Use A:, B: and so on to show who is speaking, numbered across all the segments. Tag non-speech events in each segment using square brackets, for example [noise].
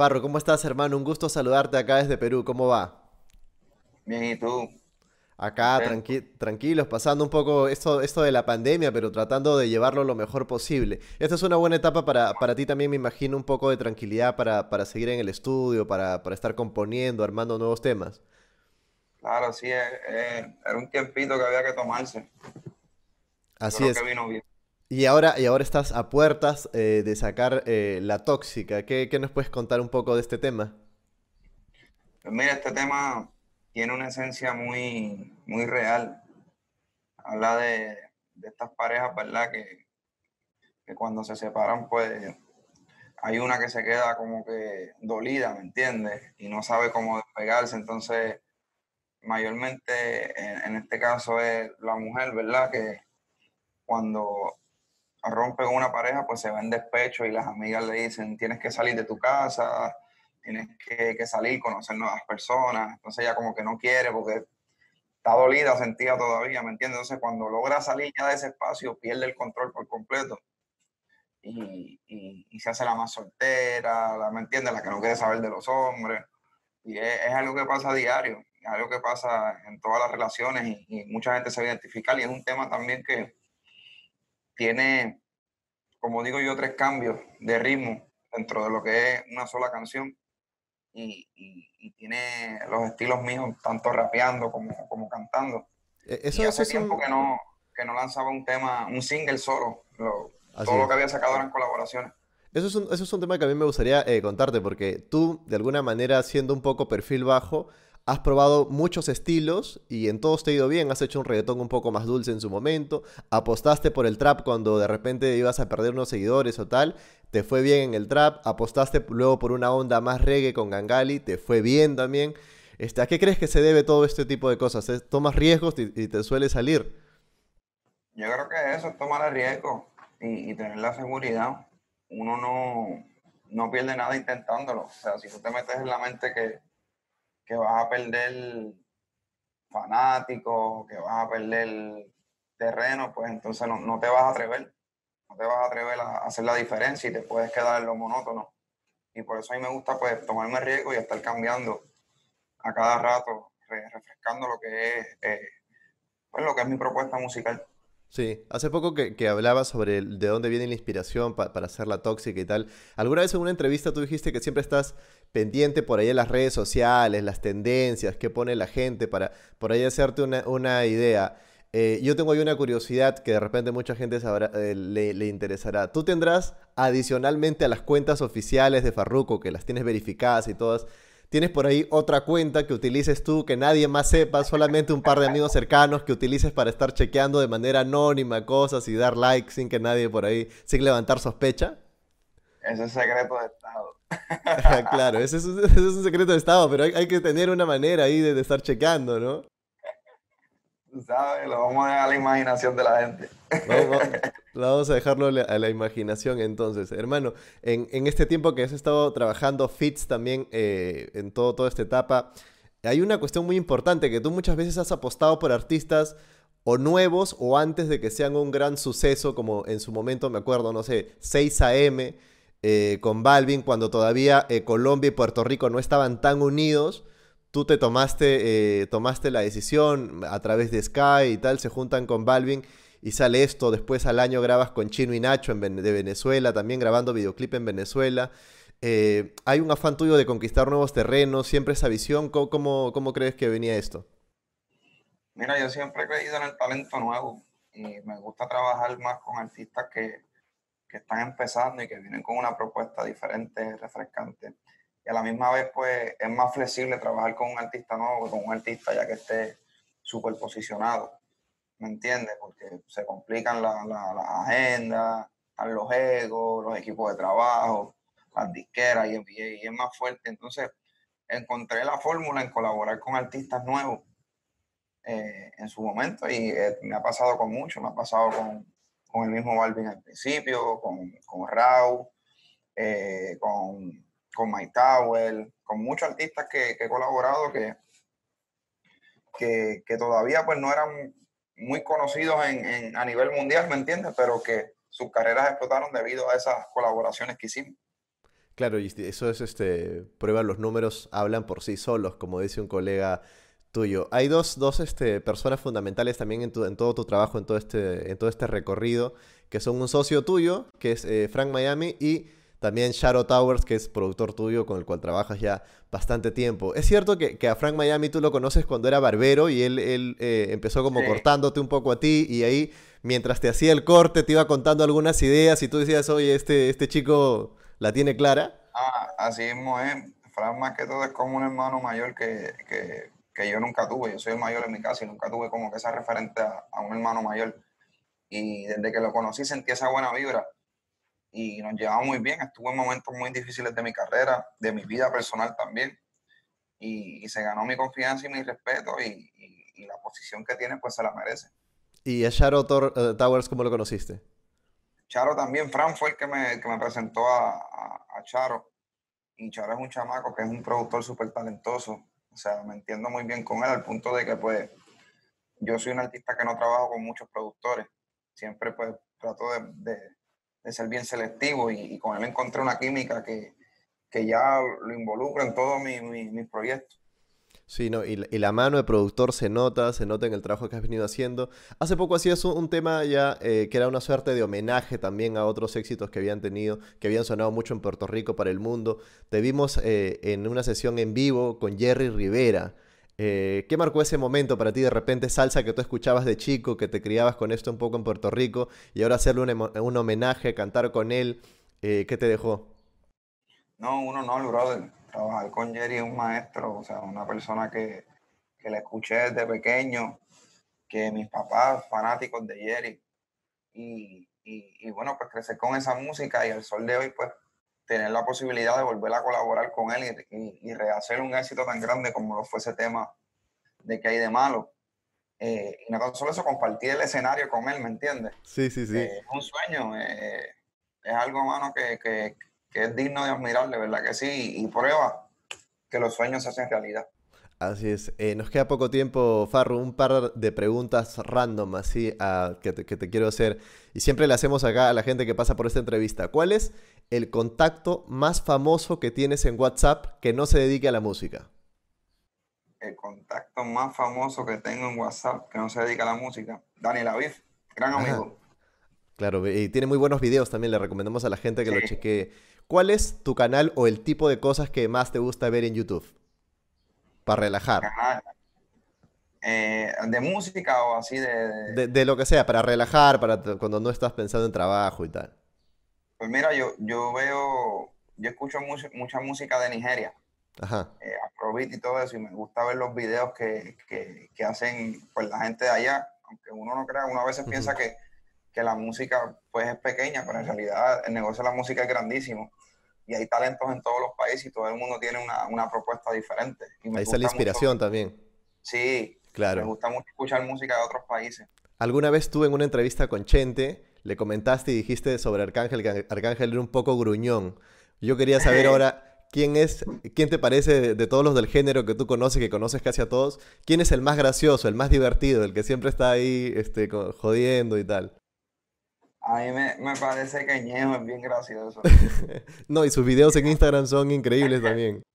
A: Farro, ¿cómo estás, hermano? Un gusto saludarte acá desde Perú. ¿Cómo va?
B: Bien, ¿y tú?
A: Acá, tranqui- tranquilos, pasando un poco esto, esto de la pandemia, pero tratando de llevarlo lo mejor posible. Esta es una buena etapa para, para ti también, me imagino, un poco de tranquilidad para, para seguir en el estudio, para, para estar componiendo, armando nuevos temas.
B: Claro, sí, eh, eh, era un tiempito que había que tomarse.
A: Así
B: creo que
A: es.
B: vino bien.
A: Y ahora, y ahora estás a puertas eh, de sacar eh, La Tóxica. ¿Qué, qué nos puedes contar un poco de este tema?
B: Pues mira, este tema tiene una esencia muy, muy real. Habla de, de estas parejas, ¿verdad? Que, que cuando se separan, pues hay una que se queda como que dolida, ¿me entiendes? Y no sabe cómo despegarse. Entonces, mayormente en, en este caso es la mujer, ¿verdad? Que cuando rompe con una pareja, pues se va en despecho y las amigas le dicen, tienes que salir de tu casa, tienes que, que salir, conocer nuevas personas. Entonces ella como que no quiere porque está dolida, sentida todavía, ¿me entiendes? Entonces cuando logra salir ya de ese espacio, pierde el control por completo y, y- se hace la más soltera, la, ¿me entiendes? La que no quiere saber de los hombres. Y es, es algo que pasa a diario, es algo que pasa en todas las relaciones y, y mucha gente se va a identificar y es un tema también que tiene, como digo yo, tres cambios de ritmo dentro de lo que es una sola canción y, y- y tiene los estilos míos, tanto rapeando como, como cantando.
A: E-
B: Y
A: Eso, eso
B: hace tiempo que no, que no lanzaba un tema, un single solo. Lo- todo lo que había sacado eran colaboraciones.
A: Eso es un, eso es un tema que a mí me gustaría eh, contarte, porque tú, de alguna manera, siendo un poco perfil bajo, has probado muchos estilos y en todos te ha ido bien. Has hecho un reggaetón un poco más dulce en su momento, apostaste por el trap cuando de repente ibas a perder unos seguidores o tal, te fue bien en el trap, apostaste luego por una onda más reggae con Gangali, te fue bien también. Este, ¿a qué crees que se debe todo este tipo de cosas? ¿Es- ¿Tomas riesgos y, te suele salir?
B: Yo creo que eso es tomar el riesgo y, y tener la seguridad. Uno no, no pierde nada intentándolo. O sea, si tú te metes en la mente que, que vas a perder fanáticos, que vas a perder terreno, pues entonces no, no te vas a atrever. No te vas a atrever a hacer la diferencia y te puedes quedar en lo monótono. Y por eso a mí me gusta pues tomarme riesgo y estar cambiando a cada rato, re- refrescando lo que es, eh, pues, lo que es mi propuesta musical.
A: Sí, hace poco que, hablabas sobre el- de dónde viene la inspiración pa- para hacer la tóxica y tal. ¿Alguna vez en una entrevista tú dijiste que siempre estás pendiente por ahí en las redes sociales, las tendencias, qué pone la gente para por ahí hacerte una, una idea? Eh, yo tengo ahí una curiosidad que de repente mucha gente sabrá, eh, le, le interesará. ¿Tú tendrás adicionalmente a las cuentas oficiales de Farruko, que las tienes verificadas y todas, tienes por ahí otra cuenta que utilices tú, que nadie más sepa, solamente un par de amigos cercanos que utilices para estar chequeando de manera anónima cosas y dar like sin que nadie por ahí, sin levantar sospecha?
B: Ese es secreto de Estado. [laughs]
A: Claro, ese es, un, [laughs] ese es un secreto de Estado, pero hay, hay que tener una manera ahí de, de estar chequeando, ¿no?
B: Sabes, lo vamos a dejar a la imaginación de la gente.
A: Vamos, va- [laughs] vamos a dejarlo a la, a la imaginación entonces. Hermano, en, en este tiempo que has estado trabajando fits también eh, en todo, toda esta etapa, hay una cuestión muy importante que tú muchas veces has apostado por artistas o nuevos o antes de que sean un gran suceso, como en su momento me acuerdo, no sé, 6 AM eh, con Balvin, cuando todavía eh, Colombia y Puerto Rico no estaban tan unidos. Tú te tomaste, eh, tomaste la decisión a través de Sky y tal, se juntan con Balvin y sale esto. Después al año grabas con Chino y Nacho en de Venezuela, también grabando videoclip en Venezuela. Eh, hay un afán tuyo de conquistar nuevos terrenos, siempre esa visión. ¿Cómo, crees que venía esto?
B: Mira, yo siempre he creído en el talento nuevo y me gusta trabajar más con artistas que están empezando y que vienen con una propuesta diferente, refrescante. Y a la misma vez, pues, es más flexible trabajar con un artista nuevo que con un artista ya que esté súper posicionado. ¿Me entiendes? Porque se complican la- la- las agendas, los egos, los equipos de trabajo, las disqueras y es más fuerte. Entonces, encontré la fórmula en colaborar con artistas nuevos eh, en su momento y eh, me ha pasado con mucho, me ha pasado con, con el mismo Balvin al principio, con, con Raúl, eh, con, con Mike Tower, con muchos artistas que, he colaborado que, que, todavía pues no eran muy conocidos en, a nivel mundial, ¿me entiendes? Pero que sus carreras explotaron debido a esas colaboraciones que hicimos.
A: Claro, y eso es, este, prueba, los números hablan por sí solos, como dice un colega tuyo. Hay dos, dos este, personas fundamentales también en, tu, en todo tu trabajo, en todo, este, en todo este recorrido, que son un socio tuyo, que es eh, Frank Miami, y también Shadow Towers, que es productor tuyo con el cual trabajas ya bastante tiempo. Es cierto que, a Frank Miami tú lo conoces cuando era barbero y él, él eh, empezó como cortándote un poco a ti y ahí mientras te hacía el corte te iba contando algunas ideas y tú decías, oye, este, este chico la tiene clara.
B: Ah, así mismo es. Frank más que todo es como un hermano mayor que, yo nunca tuve. Yo soy el mayor en mi casa y nunca tuve como que esa referente a, a un hermano mayor. Y desde que lo conocí sentí esa buena vibra y nos llevamos muy bien. Estuve en momentos muy difíciles de mi carrera, de mi vida personal también. Y, se ganó mi confianza y mi respeto y, la posición que tiene pues se la merece.
A: ¿Y a Charo eh, Towers cómo lo conociste?
B: Charo también, Fran fue el que me, que me presentó a, a, Charo. Y Charo es un chamaco que es un productor súper talentoso. O sea, me entiendo muy bien con él al punto de que pues yo soy un artista que no trabajo con muchos productores. Siempre pues trato de de ser bien selectivo y, con él encontré una química que, ya lo involucra en todos mis mi, proyectos.
A: Sí, no, y, la mano de productor se nota, se nota en el trabajo que has venido haciendo. Hace poco hacías un, un tema ya eh, que era una suerte de homenaje también a otros éxitos que habían tenido, que habían sonado mucho en Puerto Rico para el mundo. Te vimos eh, en una sesión en vivo con Jerry Rivera. Eh, ¿Qué marcó ese momento para ti de repente salsa que tú escuchabas de chico, que te criabas con esto un poco en Puerto Rico y ahora hacerle un, homenaje, cantar con él? Eh, ¿Qué te dejó?
B: No, uno no, brother. Trabajar con Jerry es un maestro, o sea, una persona que, que le escuché desde pequeño, que mis papás fanáticos de Jerry. Y, y, bueno, pues crecer con esa música y al sol de hoy, pues tener la posibilidad de volver a colaborar con él y, rehacer un éxito tan grande como lo fue ese tema de que hay de malo. Eh, y no tan solo eso, compartir el escenario con él, ¿me entiendes?
A: Sí, sí, sí.
B: Eh, es un sueño, eh, es algo, mano, que, que, que, es digno de admirarle, ¿verdad que sí? Y prueba que los sueños se hacen realidad.
A: Así es. Eh, nos queda poco tiempo, Farro. Un par de preguntas random así que, te, quiero hacer. Y siempre le hacemos acá a la gente que pasa por esta entrevista. ¿Cuál es el contacto más famoso que tienes en WhatsApp que no se dedique a la música?
B: El contacto más famoso que tengo en WhatsApp que no se dedica a la música. Daniel Aviv, gran amigo.
A: Claro, y tiene muy buenos videos también. Le recomendamos a la gente que lo chequee. ¿Cuál es tu canal o el tipo de cosas que más te gusta ver en YouTube? Para relajar.
B: Eh, ¿De música o así
A: de, de... lo que sea, para relajar, para cuando no estás pensando en trabajo y tal.
B: Pues mira, yo, yo veo, yo escucho mucha música de Nigeria. Ajá. Eh, Afrobeat y todo eso, y me gusta ver los videos que, hacen pues, la gente de allá, aunque uno no crea, uno a veces piensa que, que, la música pues es pequeña, pero en realidad el negocio de la música es grandísimo y hay talentos en todos los países y todo el mundo tiene una, propuesta diferente.
A: Ahí está la inspiración también.
B: Sí, claro. Me gusta mucho escuchar música de otros países.
A: Alguna vez tuve en una entrevista con Chente, le comentaste y dijiste sobre Arcángel que Arcángel era un poco gruñón. Yo quería saber ahora quién es, quién te parece de, todos los del género que tú conoces, que conoces casi a todos, quién es el más gracioso, el más divertido, el que siempre está ahí este, jodiendo y tal.
B: A mí me, parece que Ñejo es bien gracioso. [laughs]
A: no, y sus videos en Instagram son increíbles también. [laughs]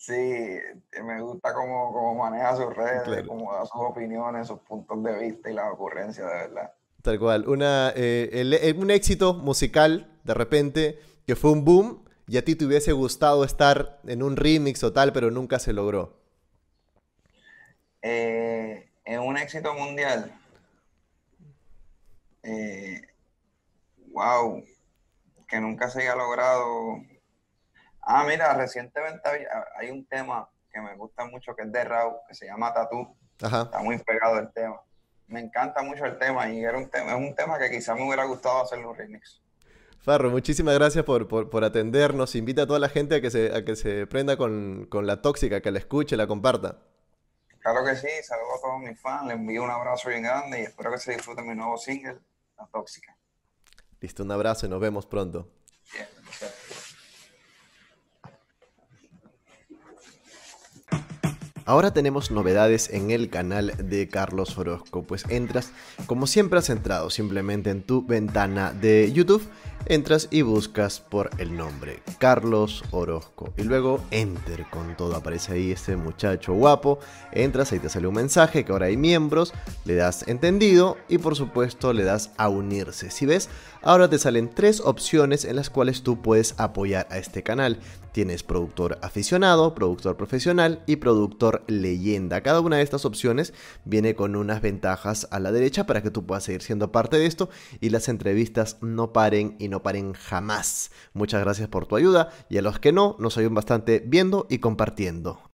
B: Sí, me gusta cómo, maneja sus redes, cómo da sus opiniones, sus puntos de vista y las ocurrencias, de verdad.
A: Tal cual. Una, eh, eh, un éxito musical, de repente, que fue un boom y a ti te hubiese gustado estar en un remix o tal, pero nunca se logró.
B: Eh, en un éxito mundial. Eh, wow, que nunca se haya logrado. Ah, mira, recientemente hay un tema que me gusta mucho que es de Raúl, que se llama Tatú. Está muy pegado el tema. Me encanta mucho el tema y era un tema, es un tema que quizá me hubiera gustado hacer un remix.
A: Farro, muchísimas gracias por, por, atendernos. Invita a toda la gente a que se, a que se prenda con, con la tóxica, que la escuche, la comparta.
B: Claro que sí, saludo a todos mis fans, les envío un abrazo bien grande y espero que se disfruten mi nuevo single, La Tóxica.
A: Listo, un abrazo y nos vemos pronto. Ahora tenemos novedades en el canal de Carlos Orozco, pues entras como siempre has entrado simplemente en tu ventana de YouTube entras y buscas por el nombre Carlos Orozco y luego enter con todo aparece ahí este muchacho guapo. Entras ahí te sale un mensaje que ahora hay miembros le das entendido y por supuesto le das a unirse. Si ves ahora te salen tres opciones en las cuales tú puedes apoyar a este canal. Tienes productor aficionado, productor profesional y productor leyenda. Cada una de estas opciones viene con unas ventajas a la derecha para que tú puedas seguir siendo parte de esto y las entrevistas no paren y paren jamás. Muchas gracias por tu ayuda y a los que no, nos ayudan bastante viendo y compartiendo.